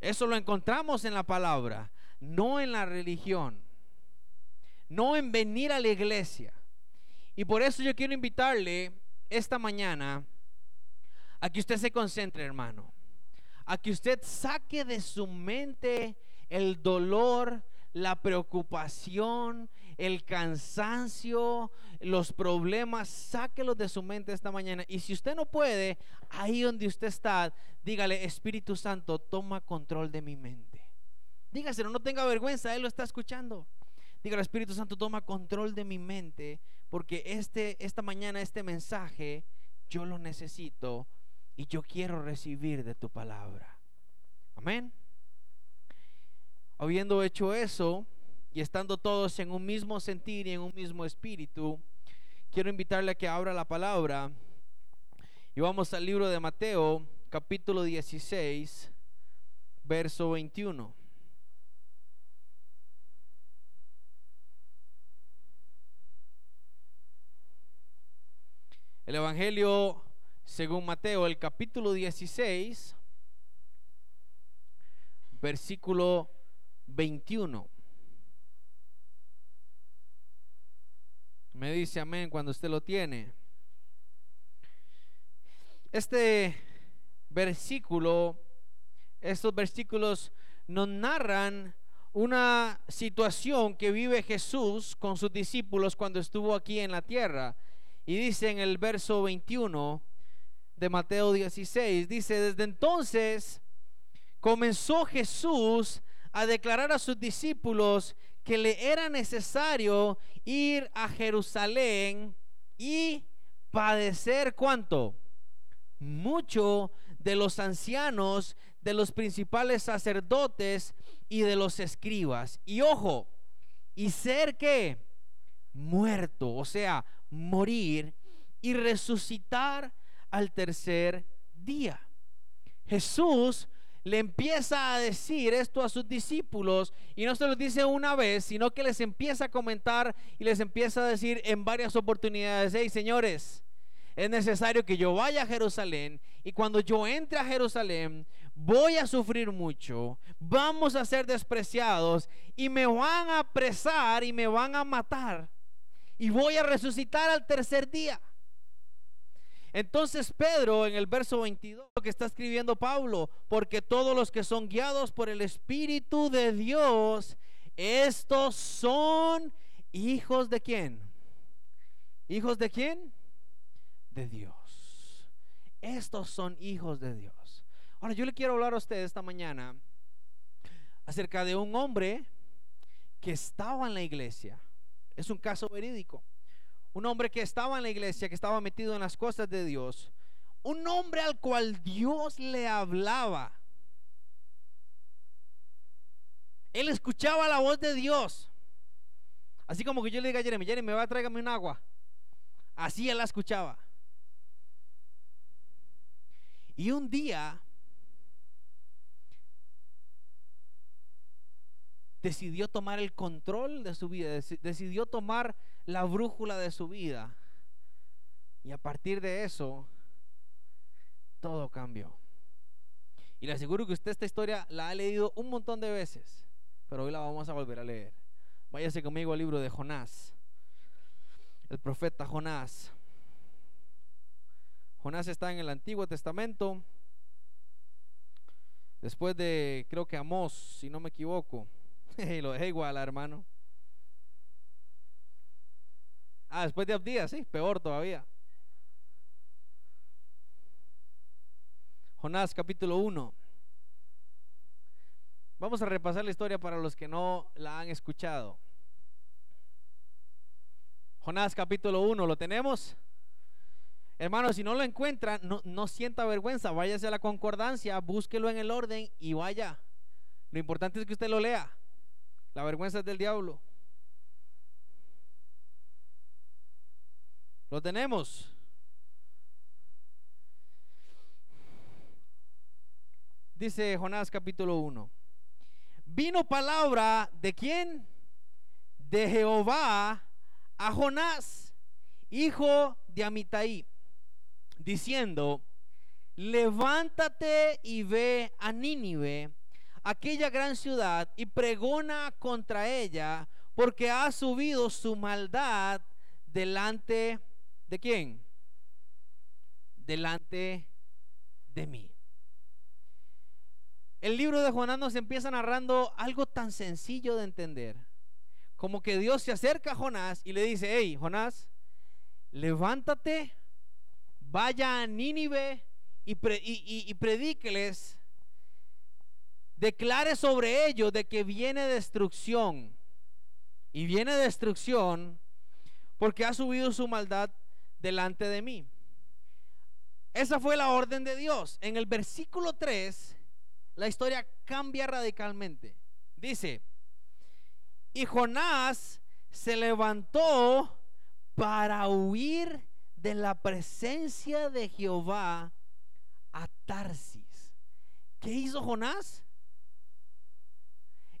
Eso lo encontramos en la palabra, no en la religión, no en venir a la iglesia. Y por eso yo quiero invitarle esta mañana a que usted se concentre, hermano, a que usted saque de su mente el dolor, la preocupación, el cansancio, los problemas, sáquelos de su mente esta mañana. Y si usted no puede, ahí donde usted está, dígale, Espíritu Santo, toma control de mi mente. Dígaselo, no tenga vergüenza, Él lo está escuchando. Dígale, Espíritu Santo, toma control de mi mente, porque este, esta mañana este mensaje yo lo necesito y yo quiero recibir de tu palabra. Amén. Habiendo hecho eso y estando todos en un mismo sentir y en un mismo espíritu, quiero invitarle a que abra la palabra y vamos al libro de Mateo, capítulo 16, verso 21. El Evangelio según Mateo, el capítulo 16, versículo 21. Me dice amén cuando usted lo tiene. Este versículo, estos versículos nos narran una situación que vive Jesús con sus discípulos cuando estuvo aquí en la tierra. Y dice en el verso 21 de Mateo 16, dice, desde entonces comenzó Jesús a declarar a sus discípulos que le era necesario ir a Jerusalén y padecer cuánto? Mucho de los ancianos, de los principales sacerdotes y de los escribas. Y ojo, y ser que muerto, o sea, morir y resucitar al tercer día. Jesús le empieza a decir esto a sus discípulos y no se lo dice una vez, sino que les empieza a comentar y les empieza a decir en varias oportunidades, hey señores, es necesario que yo vaya a Jerusalén y cuando yo entre a Jerusalén voy a sufrir mucho, vamos a ser despreciados y me van a apresar y me van a matar y voy a resucitar al tercer día. Entonces Pedro en el verso 22 lo que está escribiendo Pablo, porque todos los que son guiados por el Espíritu de Dios, estos son hijos de quién? ¿Hijos de quién? De Dios. Estos son hijos de Dios. Ahora yo le quiero hablar a usted esta mañana acerca de un hombre que estaba en la iglesia. Es un caso verídico un hombre que estaba en la iglesia, que estaba metido en las cosas de Dios, un hombre al cual Dios le hablaba. Él escuchaba la voz de Dios. Así como que yo le diga a Jeremy, Jeremy, va a tráigame un agua. Así él la escuchaba. Y un día decidió tomar el control de su vida, decidió tomar la brújula de su vida. Y a partir de eso, todo cambió. Y le aseguro que usted esta historia la ha leído un montón de veces, pero hoy la vamos a volver a leer. Váyase conmigo al libro de Jonás, el profeta Jonás. Jonás está en el Antiguo Testamento, después de, creo que Amós, si no me equivoco. lo dejé igual, hermano. Ah, después de Abdías, sí, peor todavía. Jonás capítulo 1. Vamos a repasar la historia para los que no la han escuchado. Jonás capítulo 1, ¿lo tenemos? Hermano, si no lo encuentran, no, no sienta vergüenza, váyase a la concordancia, búsquelo en el orden y vaya. Lo importante es que usted lo lea. La vergüenza es del diablo. Lo tenemos. Dice Jonás capítulo 1. Vino palabra de quién? De Jehová a Jonás, hijo de Amitai, diciendo, levántate y ve a Nínive, aquella gran ciudad y pregona contra ella porque ha subido su maldad delante de quién? Delante de mí. El libro de Jonás nos empieza narrando algo tan sencillo de entender, como que Dios se acerca a Jonás y le dice, hey, Jonás, levántate, vaya a Nínive y, y predíqueles, declare sobre ellos de que viene destrucción. Y viene destrucción porque ha subido su maldad delante de mí. Esa fue la orden de Dios. En el versículo 3, la historia cambia radicalmente. Dice, y Jonás se levantó para huir de la presencia de Jehová a Tarsis. ¿Qué hizo Jonás?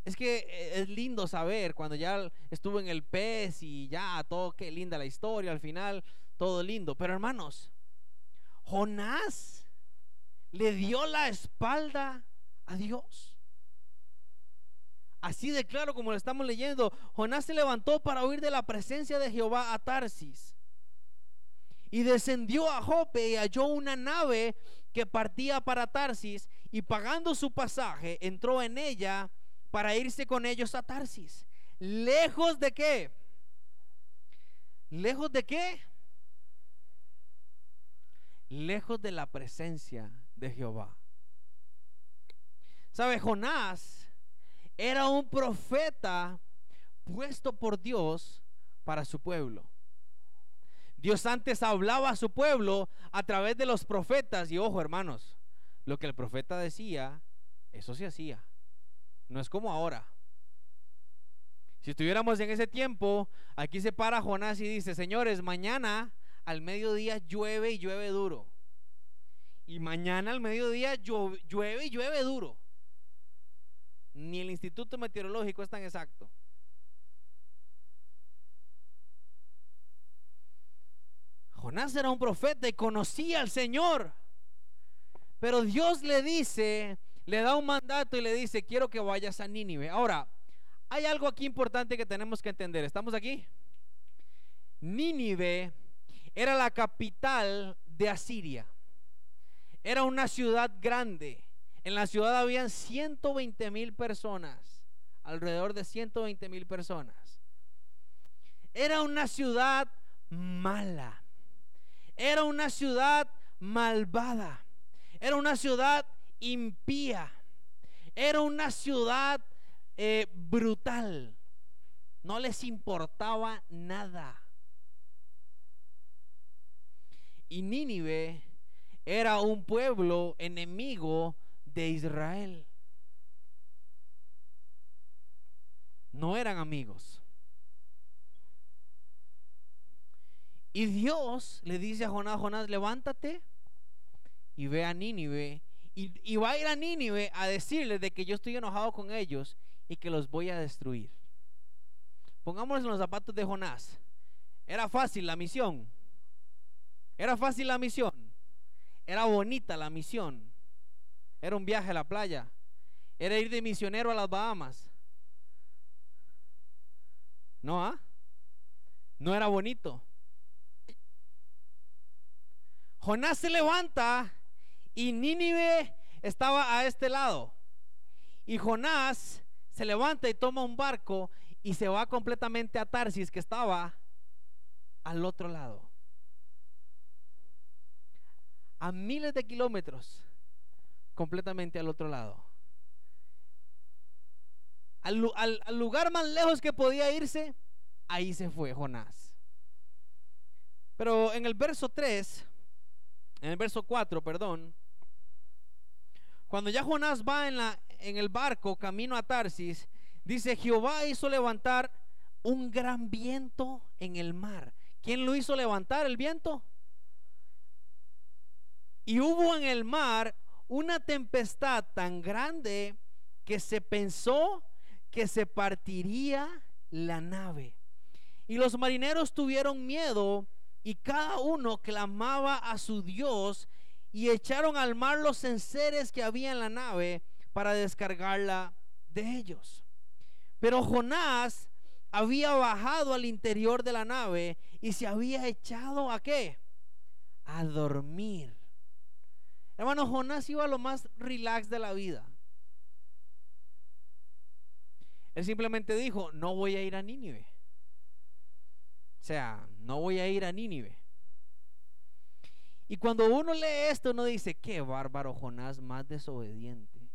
Es que eh, es lindo saber cuando ya estuvo en el pez y ya todo, qué linda la historia, al final todo lindo. Pero hermanos, Jonás le dio la espalda a Dios. Así de claro como lo estamos leyendo, Jonás se levantó para huir de la presencia de Jehová a Tarsis. Y descendió a Jope y halló una nave que partía para Tarsis y pagando su pasaje entró en ella para irse con ellos a Tarsis. Lejos de qué? Lejos de qué? lejos de la presencia de Jehová. ¿Sabe? Jonás era un profeta puesto por Dios para su pueblo. Dios antes hablaba a su pueblo a través de los profetas y ojo hermanos, lo que el profeta decía, eso se hacía. No es como ahora. Si estuviéramos en ese tiempo, aquí se para Jonás y dice, señores, mañana al mediodía llueve y llueve duro. Y mañana al mediodía llueve y llueve duro. Ni el Instituto Meteorológico es tan exacto. Jonás era un profeta y conocía al Señor. Pero Dios le dice, le da un mandato y le dice, quiero que vayas a Nínive. Ahora, hay algo aquí importante que tenemos que entender. ¿Estamos aquí? Nínive era la capital de Asiria. Era una ciudad grande. En la ciudad habían 120 mil personas, alrededor de 120 mil personas. Era una ciudad mala. Era una ciudad malvada. Era una ciudad impía. Era una ciudad eh, brutal. No les importaba nada. Y Nínive era un pueblo enemigo de Israel. No eran amigos. Y Dios le dice a Jonás, Jonás, levántate y ve a Nínive. Y, va a ir a Nínive a decirle de que yo estoy enojado con ellos y que los voy a destruir. Pongámonos en los zapatos de Jonás. Era fácil la misión. Era fácil la misión. Era bonita la misión. Era un viaje a la playa. Era ir de misionero a las Bahamas. ¿No? Ah? No era bonito. Jonás se levanta y Nínive estaba a este lado. Y Jonás se levanta y toma un barco y se va completamente a Tarsis, que estaba al otro lado a miles de kilómetros completamente al otro lado. Al, lugar más lejos que podía irse, ahí se fue Jonás. Pero en el verso 3, en el verso 4, perdón, cuando ya Jonás va en, la, en el barco camino a Tarsis, dice, Jehová hizo levantar un gran viento en el mar. ¿Quién lo hizo levantar el viento? Y hubo en el mar una tempestad tan grande que se pensó que se partiría la nave. Y los marineros tuvieron miedo y cada uno clamaba a su Dios y echaron al mar los enseres que había en la nave para descargarla de ellos. Pero Jonás había bajado al interior de la nave y se había echado a qué? A dormir. Hermano, Jonás iba a lo más relax de la vida. Él simplemente dijo, no voy a ir a Nínive. O sea, no voy a ir a Nínive. Y cuando uno lee esto, uno dice, qué bárbaro Jonás más desobediente.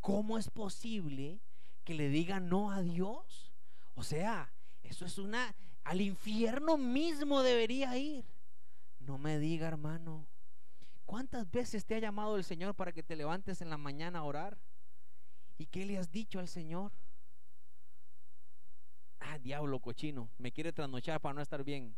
¿Cómo es posible que le diga no a Dios? O sea, eso es una, al infierno mismo debería ir. No me diga, hermano, ¿cuántas veces te ha llamado el Señor para que te levantes en la mañana a orar? ¿Y qué le has dicho al Señor? Ah, diablo cochino, me quiere trasnochar para no estar bien.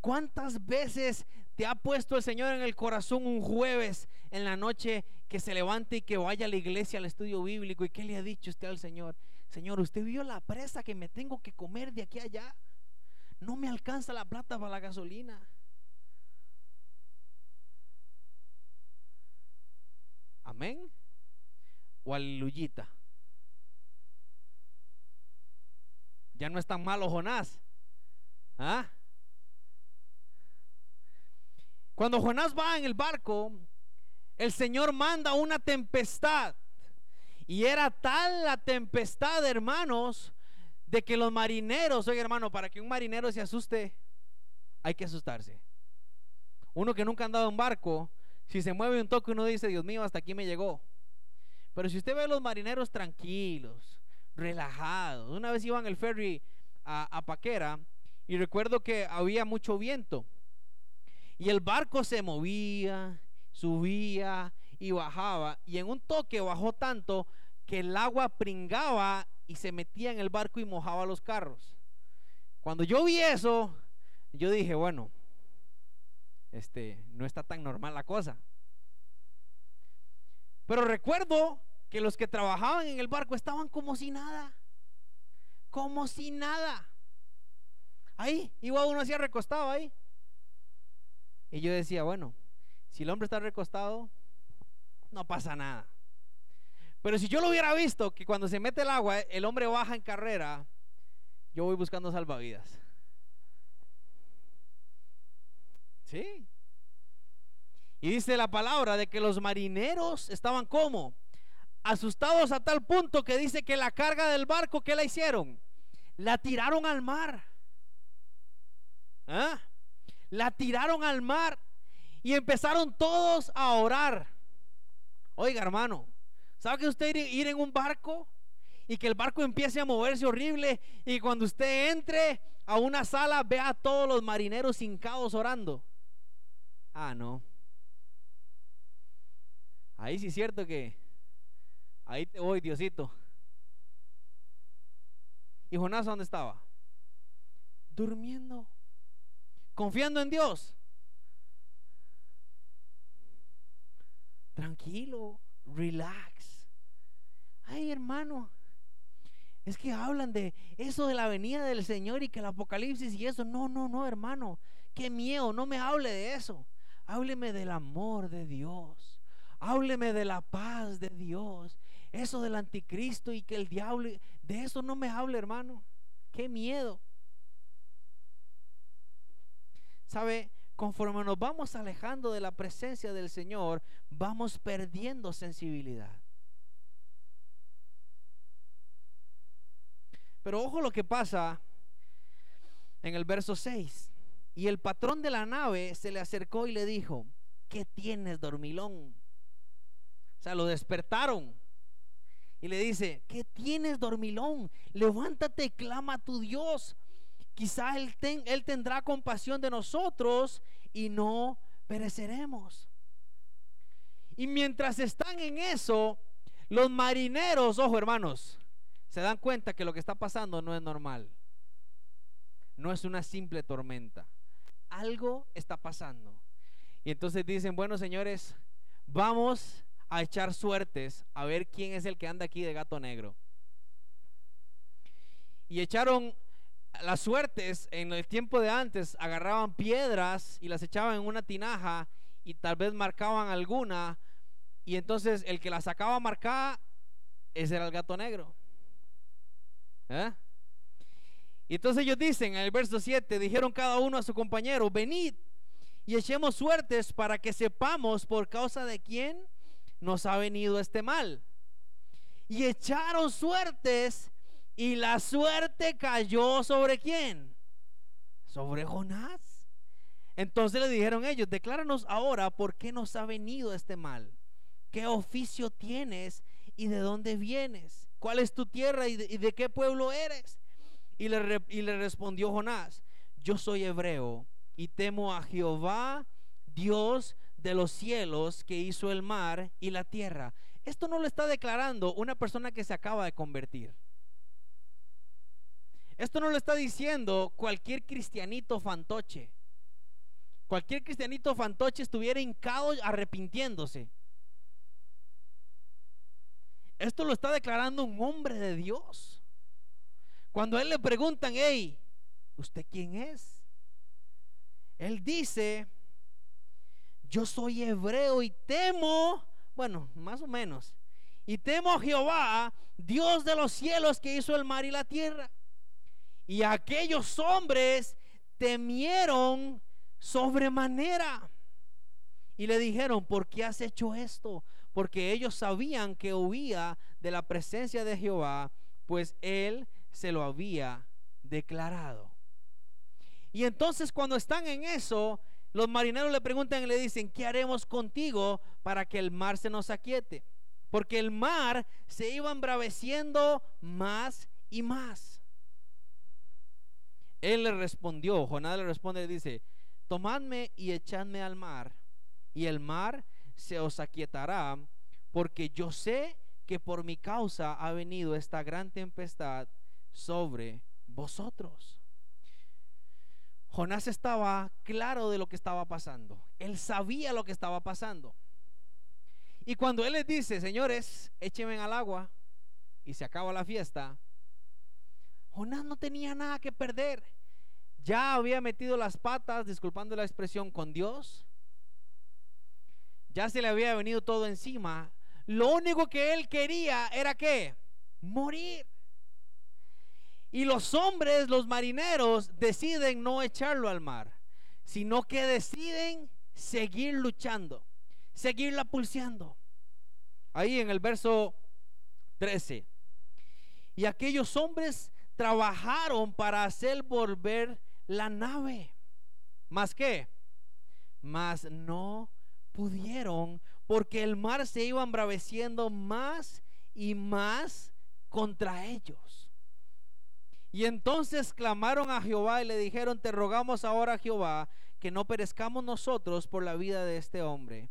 ¿Cuántas veces te ha puesto el Señor en el corazón un jueves en la noche que se levante y que vaya a la iglesia, al estudio bíblico? ¿Y qué le ha dicho usted al Señor? Señor, ¿usted vio la presa que me tengo que comer de aquí a allá? No me alcanza la plata para la gasolina. Amén. O aleluyita. Ya no es tan malo Jonás. ¿Ah? Cuando Jonás va en el barco, el Señor manda una tempestad. Y era tal la tempestad, hermanos, de que los marineros, oye hermano, para que un marinero se asuste, hay que asustarse. Uno que nunca ha andado en barco, si se mueve un toque, uno dice, Dios mío, hasta aquí me llegó. Pero si usted ve a los marineros tranquilos, relajados, una vez iba en el ferry a Paquera y recuerdo que había mucho viento. Y el barco se movía, subía y bajaba. Y en un toque bajó tanto que el agua pringaba y se metía en el barco y mojaba los carros. Cuando yo vi eso, yo dije, bueno, este, no está tan normal la cosa. Pero recuerdo que los que trabajaban en el barco estaban como si nada. Como si nada. Ahí, igual uno hacía recostado ahí. Y yo decía, bueno, si el hombre está recostado, no pasa nada. Pero si yo lo hubiera visto, que cuando se mete el agua, el hombre baja en carrera, yo voy buscando salvavidas. Sí. Y dice la palabra de que los marineros estaban como asustados a tal punto que dice que la carga del barco, ¿qué la hicieron? La tiraron al mar. ¿Ah? La tiraron al mar y empezaron todos a orar. Oiga, hermano, ¿sabe que usted ir en un barco y que el barco empiece a moverse horrible y cuando usted entre a una sala vea a todos los marineros hincados orando? Ah, no. Ahí sí es cierto que ahí te voy, Diosito. ¿Y Jonás dónde estaba? Durmiendo confiando en Dios. Tranquilo, relax. Ay, hermano, es que hablan de eso de la venida del Señor y que el Apocalipsis y eso. No, no, no, hermano. Qué miedo, no me hable de eso. Hábleme del amor de Dios. Hábleme de la paz de Dios. Eso del anticristo y que el diablo, de eso no me hable, hermano. Qué miedo. ¿Sabe? Conforme nos vamos alejando de la presencia del Señor, vamos perdiendo sensibilidad. Pero ojo lo que pasa en el verso 6. Y el patrón de la nave se le acercó y le dijo, ¿qué tienes, dormilón? O sea, lo despertaron. Y le dice, ¿qué tienes, dormilón? Levántate clama a tu Dios quizá él, él tendrá compasión de nosotros y no pereceremos. Y mientras están en eso, los marineros, ojo hermanos, se dan cuenta que lo que está pasando no es normal. No es una simple tormenta. Algo está pasando. Y entonces dicen, bueno señores, vamos a echar suertes a ver quién es el que anda aquí de gato negro. Y echaron las suertes en el tiempo de antes agarraban piedras y las echaban en una tinaja y tal vez marcaban alguna y entonces el que la sacaba marcada, ese era el gato negro. ¿Eh? Y entonces ellos dicen en el verso 7, dijeron cada uno a su compañero, venid y echemos suertes para que sepamos por causa de quién nos ha venido este mal. Y echaron suertes y la suerte cayó sobre quién? Sobre Jonás. Entonces le dijeron ellos, decláranos ahora por qué nos ha venido este mal. ¿Qué oficio tienes y de dónde vienes? ¿Cuál es tu tierra y de, qué pueblo eres? Y le, y le respondió Jonás, yo soy hebreo y temo a Jehová, Dios de los cielos, que hizo el mar y la tierra. Esto no lo está declarando una persona que se acaba de convertir. Esto no lo está diciendo cualquier cristianito fantoche. Cualquier cristianito fantoche estuviera hincado arrepintiéndose. Esto lo está declarando un hombre de Dios. Cuando a él le preguntan, hey, ¿usted quién es? Él dice, yo soy hebreo y temo, bueno, más o menos, y temo a Jehová, Dios de los cielos que hizo el mar y la tierra. Y aquellos hombres temieron sobremanera. Y le dijeron, ¿por qué has hecho esto? Porque ellos sabían que huía de la presencia de Jehová, pues él se lo había declarado. Y entonces cuando están en eso, los marineros le preguntan y le dicen, ¿qué haremos contigo para que el mar se nos aquiete? Porque el mar se iba embraveciendo más y más. Él le respondió, Jonás le responde y dice, tomadme y echadme al mar, y el mar se os aquietará, porque yo sé que por mi causa ha venido esta gran tempestad sobre vosotros. Jonás estaba claro de lo que estaba pasando. Él sabía lo que estaba pasando. Y cuando él les dice, señores, échenme al agua y se acaba la fiesta, Jonás no tenía nada que perder. Ya había metido las patas, disculpando la expresión, con Dios. Ya se le había venido todo encima. Lo único que él quería era que morir. Y los hombres, los marineros, deciden no echarlo al mar, sino que deciden seguir luchando, seguirla pulseando. Ahí en el verso 13. Y aquellos hombres trabajaron para hacer volver la nave. ¿Más qué? Mas no pudieron porque el mar se iba embraveciendo más y más contra ellos. Y entonces clamaron a Jehová y le dijeron, te rogamos ahora, Jehová, que no perezcamos nosotros por la vida de este hombre,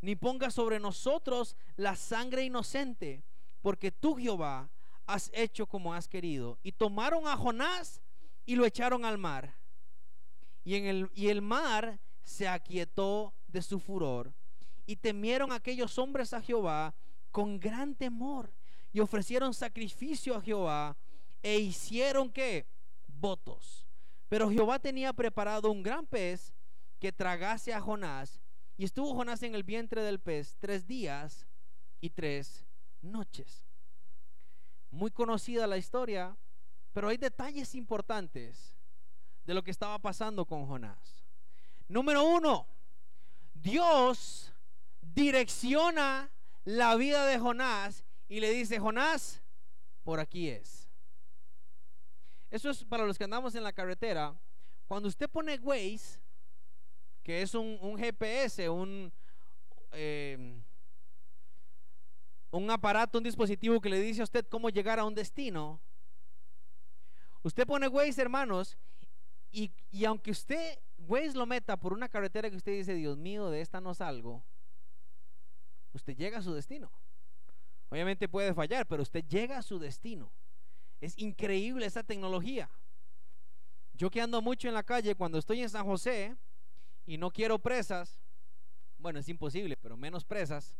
ni ponga sobre nosotros la sangre inocente, porque tú, Jehová, has hecho como has querido. Y tomaron a Jonás y lo echaron al mar. Y, en el, y el mar se aquietó de su furor. Y temieron aquellos hombres a Jehová con gran temor. Y ofrecieron sacrificio a Jehová e hicieron que votos. Pero Jehová tenía preparado un gran pez que tragase a Jonás. Y estuvo Jonás en el vientre del pez tres días y tres noches. Muy conocida la historia, pero hay detalles importantes de lo que estaba pasando con Jonás. Número uno, Dios direcciona la vida de Jonás y le dice, Jonás, por aquí es. Eso es para los que andamos en la carretera. Cuando usted pone Waze, que es un, GPS, un, un aparato, un dispositivo que le dice a usted cómo llegar a un destino, usted pone Waze, hermanos, y, y aunque usted, Waze lo meta por una carretera que usted dice, Dios mío, de esta no salgo, usted llega a su destino. Obviamente puede fallar, pero usted llega a su destino. Es increíble esa tecnología. Yo que ando mucho en la calle, cuando estoy en San José y no quiero presas, bueno, es imposible, pero menos presas.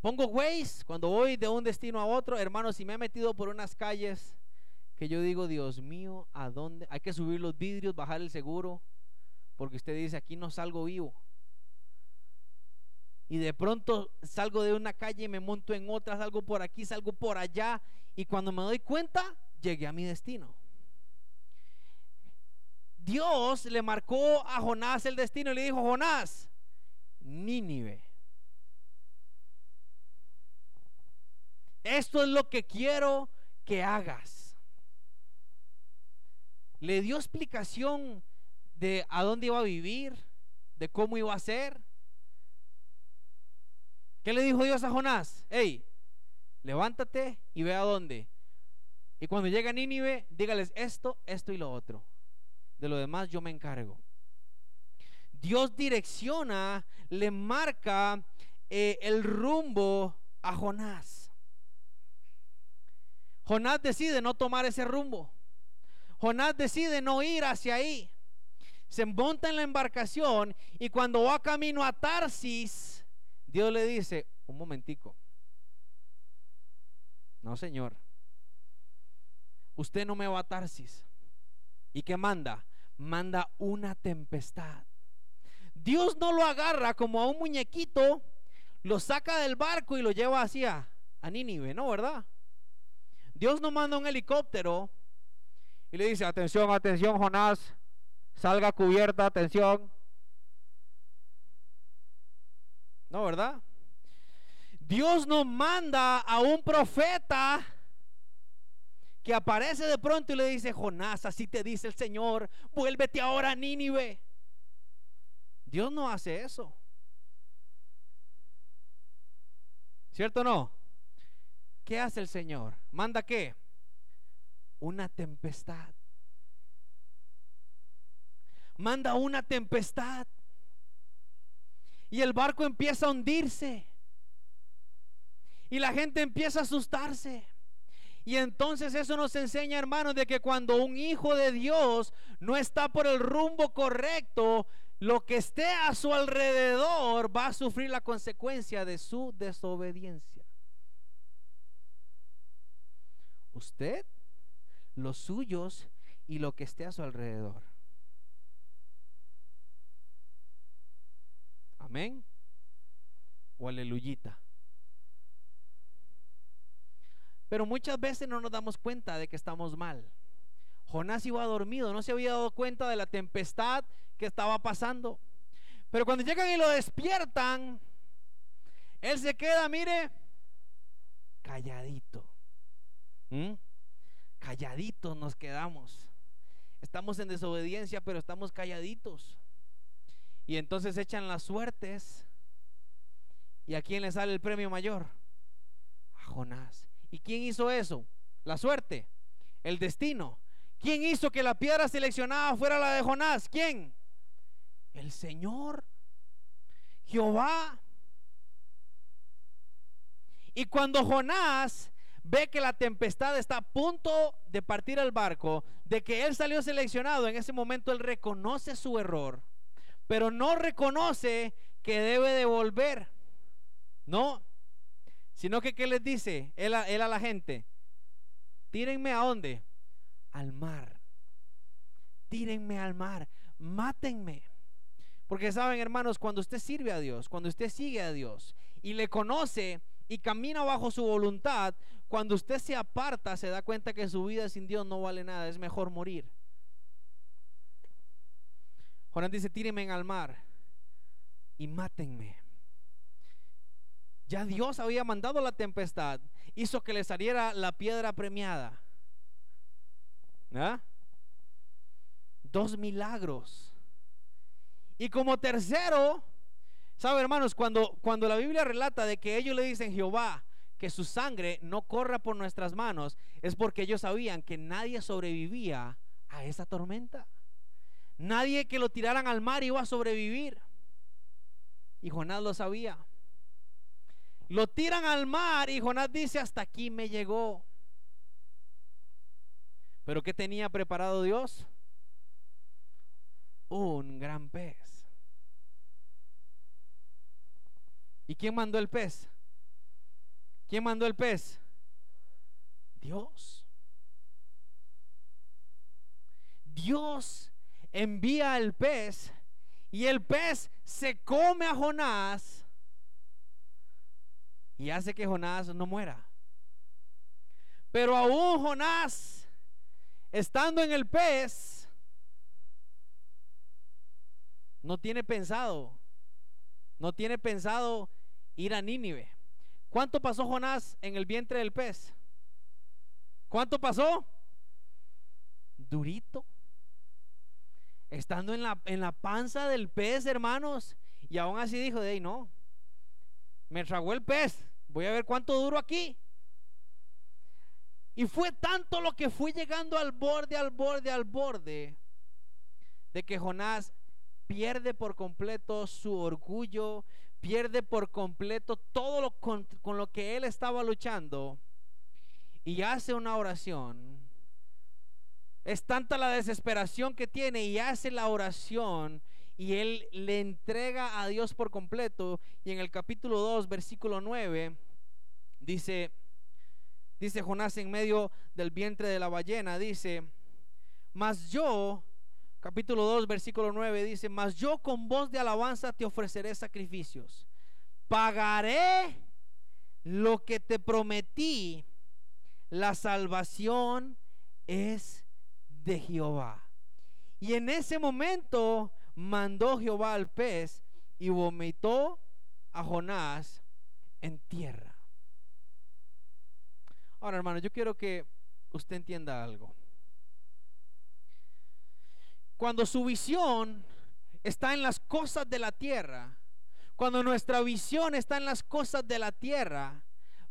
Pongo Waze cuando voy de un destino a otro, hermanos, si me he metido por unas calles que yo digo, Dios mío, ¿a dónde? Hay que subir los vidrios, bajar el seguro, porque usted dice, aquí no salgo vivo. y de pronto salgo de una calle y me monto en otra, salgo por aquí, salgo por allá y cuando me doy cuenta, llegué a mi destino. Dios le marcó a Jonás el destino y le dijo, Jonás, Nínive. Esto es lo que quiero que hagas. Le dio explicación de a dónde iba a vivir, de cómo iba a ser. ¿Qué le dijo Dios a Jonás? Hey, levántate y ve a dónde. Y cuando llegue a Nínive, dígales esto, esto y lo otro. De lo demás yo me encargo. Dios direcciona, le marca eh, el rumbo a Jonás. Jonás decide no tomar ese rumbo. Jonás decide no ir hacia ahí. Se monta en la embarcación y cuando va camino a Tarsis, Dios le dice, un momentico. No, Señor. Usted no me va a Tarsis. ¿Y qué manda? Manda una tempestad. Dios no lo agarra como a un muñequito, lo saca del barco y lo lleva hacia a Nínive, ¿no? ¿Verdad? Dios no manda un helicóptero y le dice, atención, atención, Jonás, salga cubierta, atención. No, ¿verdad? Dios no manda a un profeta que aparece de pronto y le dice, Jonás, así te dice el Señor, vuélvete ahora a Nínive. Dios no hace eso. ¿Cierto o no? ¿Qué hace el Señor? ¿Manda qué? Una tempestad. Manda una tempestad. Y el barco empieza a hundirse. Y la gente empieza a asustarse. Y entonces eso nos enseña, hermanos, de que cuando un hijo de Dios no está por el rumbo correcto, lo que esté a su alrededor va a sufrir la consecuencia de su desobediencia. Usted, los suyos y lo que esté a su alrededor. Amén. O aleluyita. Pero muchas veces no nos damos cuenta de que estamos mal. Jonás iba dormido, no se había dado cuenta de la tempestad que estaba pasando. Pero cuando llegan y lo despiertan, él se queda, mire, calladito. ¿Mm? Calladitos nos quedamos. Estamos en desobediencia, pero estamos calladitos. Y entonces echan las suertes. ¿Y a quién le sale el premio mayor? A Jonás. ¿Y quién hizo eso? La suerte, el destino. ¿Quién hizo que la piedra seleccionada fuera la de Jonás? ¿Quién? El Señor. Jehová. Y cuando Jonás ve que la tempestad está a punto de partir al barco, de que él salió seleccionado, en ese momento él reconoce su error, pero no reconoce que debe devolver. No, sino que ¿qué les dice él a, él a la gente? Tírenme a dónde? Al mar. Tírenme al mar. Mátenme. Porque saben, hermanos, cuando usted sirve a Dios, cuando usted sigue a Dios y le conoce y camina bajo su voluntad, cuando usted se aparta, se da cuenta que su vida sin Dios no vale nada, es mejor morir. Jonás dice, tírenme al mar y mátenme. Ya Dios había mandado la tempestad, hizo que le saliera la piedra premiada. ¿Ah? Dos milagros. Y como tercero, ¿sabe hermanos? Cuando, cuando la Biblia relata de que ellos le dicen Jehová, que su sangre no corra por nuestras manos, es porque ellos sabían que nadie sobrevivía a esa tormenta. Nadie que lo tiraran al mar iba a sobrevivir. Y Jonás lo sabía. Lo tiran al mar y Jonás dice, hasta aquí me llegó. Pero ¿qué tenía preparado Dios? Un gran pez. ¿Y quién mandó el pez? ¿Quién mandó el pez? Dios. Dios envía el pez y el pez se come a Jonás y hace que Jonás no muera. Pero aún Jonás, estando en el pez, no tiene pensado, no tiene pensado ir a Nínive. ¿Cuánto pasó Jonás en el vientre del pez? ¿Cuánto pasó? Durito. Estando en la, en la panza del pez, hermanos. Y aún así dijo, de ahí no. Me tragó el pez. Voy a ver cuánto duro aquí. Y fue tanto lo que fui llegando al borde, al borde, al borde, de que Jonás pierde por completo su orgullo, pierde por completo todo lo con, con lo que él estaba luchando y hace una oración. Es tanta la desesperación que tiene y hace la oración y él le entrega a Dios por completo. Y en el capítulo 2, versículo 9, dice, dice Jonás en medio del vientre de la ballena, dice, mas yo, capítulo 2, versículo 9, dice, mas yo con voz de alabanza te ofreceré sacrificios. Pagaré lo que te prometí la salvación es de Jehová. Y en ese momento mandó Jehová al pez y vomitó a Jonás en tierra. Ahora, hermano, yo quiero que usted entienda algo. Cuando su visión está en las cosas de la tierra, cuando nuestra visión está en las cosas de la tierra,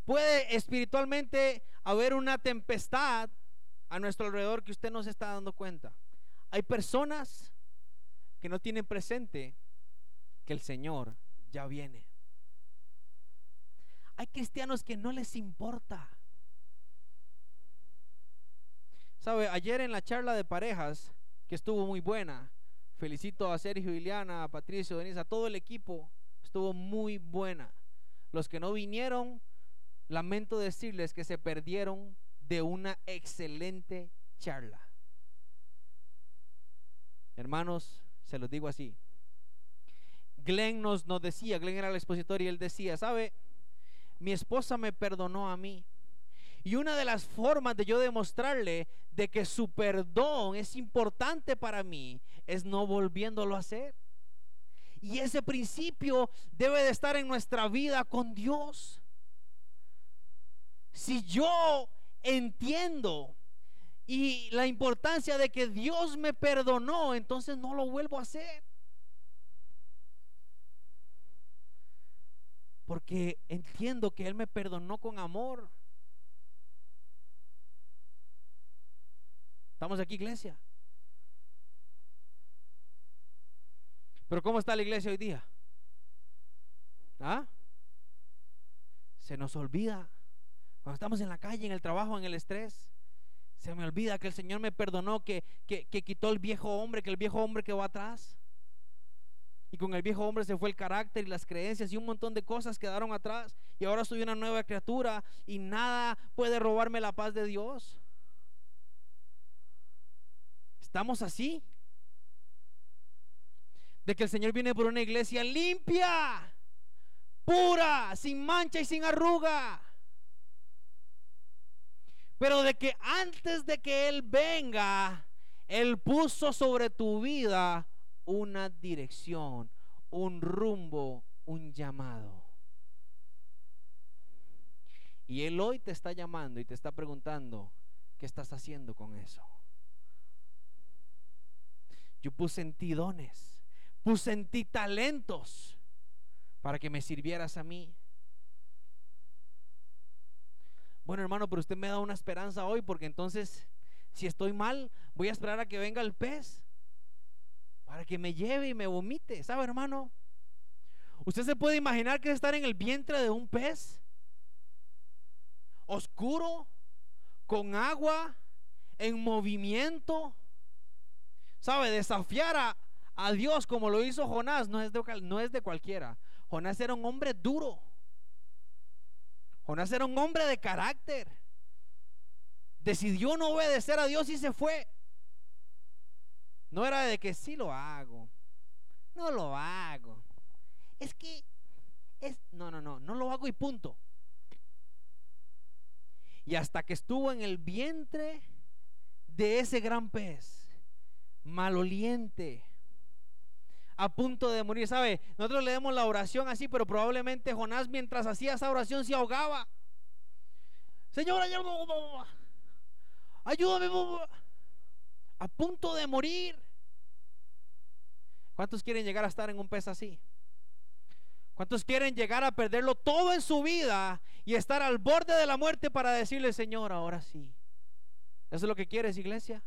puede espiritualmente haber una tempestad a nuestro alrededor que usted no se está dando cuenta. Hay personas que no tienen presente que el Señor ya viene. Hay cristianos que no les importa. Sabe, ayer en la charla de parejas, que estuvo muy buena, felicito a Sergio, Iliana, a Patricio, Denise, a todo el equipo, estuvo muy buena. Los que no vinieron, lamento decirles que se perdieron de una excelente charla. Hermanos, se los digo así. Glenn nos, nos decía, Glenn era el expositor y él decía, ¿sabe? Mi esposa me perdonó a mí. Y una de las formas de yo demostrarle de que su perdón es importante para mí es no volviéndolo a hacer. Y ese principio debe de estar en nuestra vida con Dios. Si yo entiendo y la importancia de que Dios me perdonó, entonces no lo vuelvo a hacer. Porque entiendo que Él me perdonó con amor. ¿Estamos aquí, iglesia? Pero ¿cómo está la iglesia hoy día? ¿Ah? Se nos olvida cuando estamos en la calle, en el trabajo, en el estrés, se me olvida que el Señor me perdonó, que, que, quitó el viejo hombre, que el viejo hombre que va atrás. Y con el viejo hombre se fue el carácter y las creencias y un montón de cosas quedaron atrás. Y ahora soy una nueva criatura y nada puede robarme la paz de Dios. Estamos así. De que el Señor viene por una iglesia limpia, pura, sin mancha y sin arruga. Pero de que antes de que Él venga, Él puso sobre tu vida una dirección, un rumbo, un llamado. Y Él hoy te está llamando y te está preguntando, ¿qué estás haciendo con eso? Yo puse en ti dones, puse en ti talentos para que me sirvieras a mí. Bueno, hermano, pero usted me da una esperanza hoy porque entonces, si estoy mal, voy a esperar a que venga el pez para que me lleve y me vomite. ¿Sabe, hermano? ¿Usted se puede imaginar que es estar en el vientre de un pez? Oscuro, con agua, en movimiento. ¿Sabe? Desafiar a, a Dios como lo hizo Jonás no es, de, no es de cualquiera. Jonás era un hombre duro. Jonás era un hombre de carácter. Decidió no obedecer a Dios y se fue. No era de que sí lo hago. No lo hago. Es que es no, no, no, no lo hago y punto. Y hasta que estuvo en el vientre de ese gran pez, maloliente, a punto de morir. ¿Sabe? Nosotros leemos la oración así, pero probablemente Jonás mientras hacía esa oración se ahogaba. Señor, ayúdame. A punto de morir. ¿Cuántos quieren llegar a estar en un pez así? ¿Cuántos quieren llegar a perderlo todo en su vida y estar al borde de la muerte para decirle, Señor, ahora sí? ¿Eso es lo que quieres, iglesia?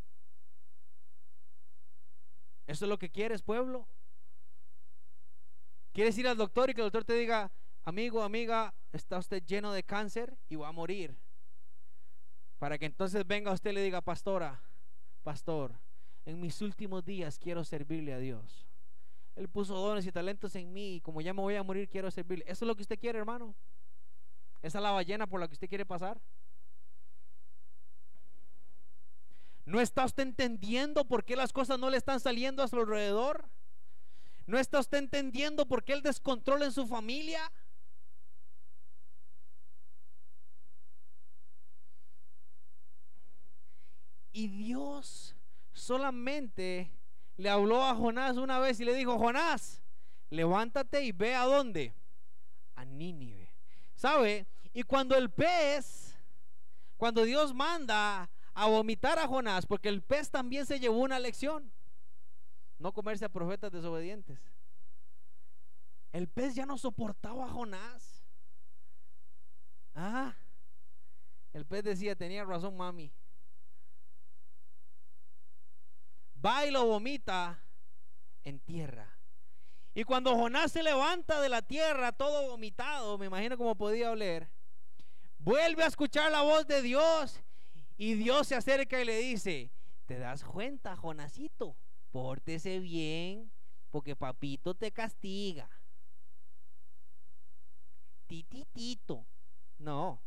¿Eso es lo que quieres, pueblo? ¿Quieres ir al doctor y que el doctor te diga, amigo, amiga, está usted lleno de cáncer y va a morir? Para que entonces venga usted y le diga, pastora, pastor, en mis últimos días quiero servirle a Dios. Él puso dones y talentos en mí y como ya me voy a morir quiero servirle. ¿Eso es lo que usted quiere, hermano? ¿Esa es la ballena por la que usted quiere pasar? ¿No está usted entendiendo por qué las cosas no le están saliendo a su alrededor? ¿No está usted entendiendo por qué el descontrol en su familia? Y Dios solamente le habló a Jonás una vez y le dijo, Jonás, levántate y ve a dónde? A Nínive. ¿Sabe? Y cuando el pez, cuando Dios manda a vomitar a Jonás, porque el pez también se llevó una lección. No comerse a profetas desobedientes. El pez ya no soportaba a Jonás. Ah, el pez decía, tenía razón mami. Va y lo vomita en tierra. Y cuando Jonás se levanta de la tierra, todo vomitado, me imagino cómo podía oler, vuelve a escuchar la voz de Dios y Dios se acerca y le dice, ¿te das cuenta, Jonasito? pórtese bien, porque papito te castiga. Tititito. No.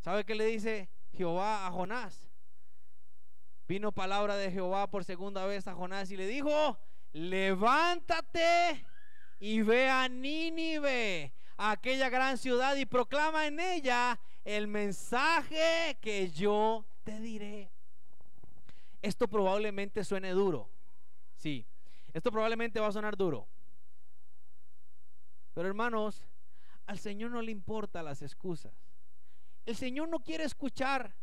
¿Sabe qué le dice Jehová a Jonás? Vino palabra de Jehová por segunda vez a Jonás y le dijo, levántate y ve a Nínive, aquella gran ciudad, y proclama en ella el mensaje que yo te diré. Esto probablemente suene duro. Sí, esto probablemente va a sonar duro. Pero hermanos, al Señor no le importan las excusas. El Señor no quiere escuchar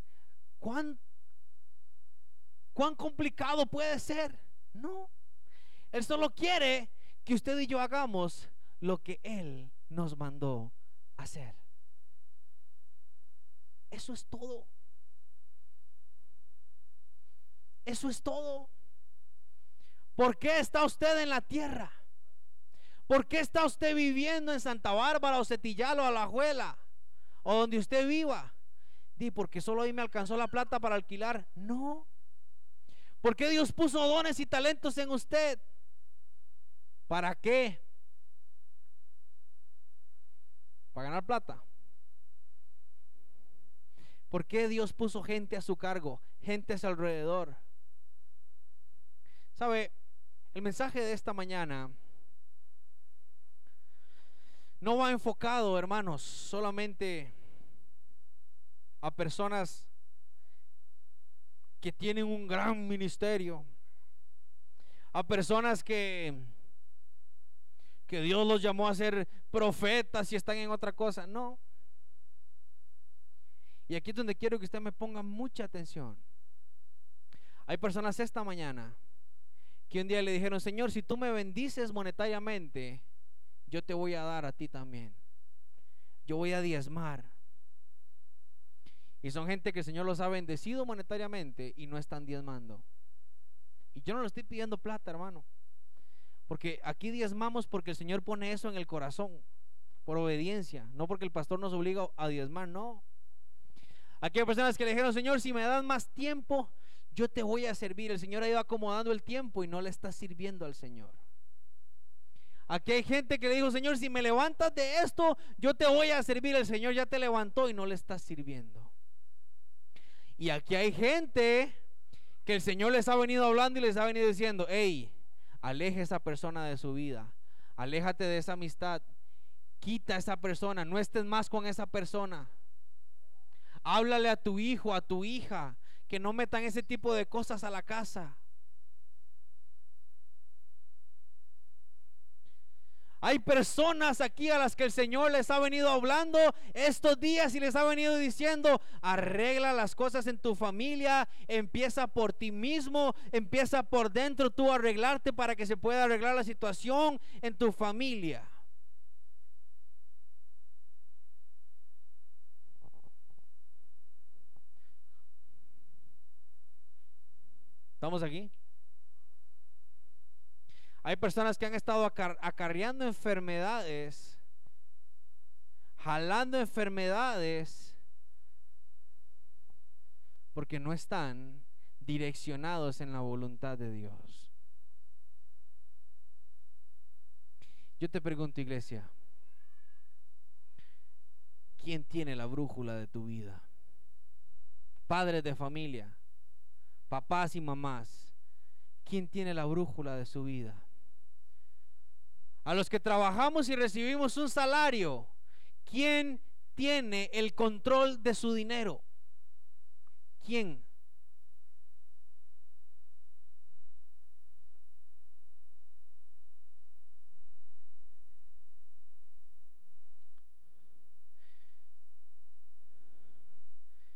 cuán, cuán complicado puede ser. No. Él solo quiere que usted y yo hagamos lo que Él nos mandó hacer. Eso es todo. Eso es todo. ¿Por qué está usted en la tierra? ¿Por qué está usted viviendo en Santa Bárbara o Cetillal o Alajuela o donde usted viva? Di, porque solo ahí me alcanzó la plata para alquilar. No. ¿Por qué Dios puso dones y talentos en usted? ¿Para qué? ¿Para ganar plata? ¿Por qué Dios puso gente a su cargo, gente alrededor? ¿Sabe? El mensaje de esta mañana no va enfocado, hermanos, solamente a personas que tienen un gran ministerio, a personas que que Dios los llamó a ser profetas y están en otra cosa, no. Y aquí es donde quiero que usted me ponga mucha atención. Hay personas esta mañana que un día le dijeron, Señor, si tú me bendices monetariamente, yo te voy a dar a ti también. Yo voy a diezmar. Y son gente que el Señor los ha bendecido monetariamente y no están diezmando. Y yo no le estoy pidiendo plata, hermano. Porque aquí diezmamos porque el Señor pone eso en el corazón, por obediencia, no porque el pastor nos obliga a diezmar, no. Aquí hay personas que le dijeron, Señor, si me das más tiempo, yo te voy a servir. El Señor ha ido acomodando el tiempo y no le está sirviendo al Señor. Aquí hay gente que le dijo, Señor, si me levantas de esto, yo te voy a servir. El Señor ya te levantó y no le está sirviendo. Y aquí hay gente que el Señor les ha venido hablando y les ha venido diciendo, hey, aleje esa persona de su vida, aléjate de esa amistad, quita a esa persona, no estés más con esa persona. Háblale a tu hijo, a tu hija, que no metan ese tipo de cosas a la casa. Hay personas aquí a las que el Señor les ha venido hablando estos días y les ha venido diciendo, arregla las cosas en tu familia, empieza por ti mismo, empieza por dentro tú arreglarte para que se pueda arreglar la situación en tu familia. ¿Estamos aquí? Hay personas que han estado acarreando enfermedades, jalando enfermedades, porque no están direccionados en la voluntad de Dios. Yo te pregunto, iglesia, ¿quién tiene la brújula de tu vida? Padres de familia, papás y mamás, ¿quién tiene la brújula de su vida? A los que trabajamos y recibimos un salario, ¿quién tiene el control de su dinero? ¿Quién?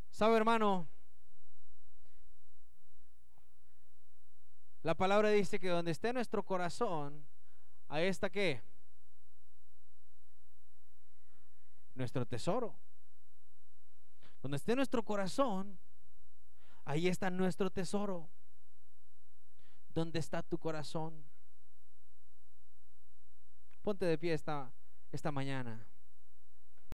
¿Sabe, hermano? La palabra dice que donde esté nuestro corazón, Ahí está qué? Nuestro tesoro. Donde esté nuestro corazón, ahí está nuestro tesoro. ¿Dónde está tu corazón? Ponte de pie esta, esta mañana.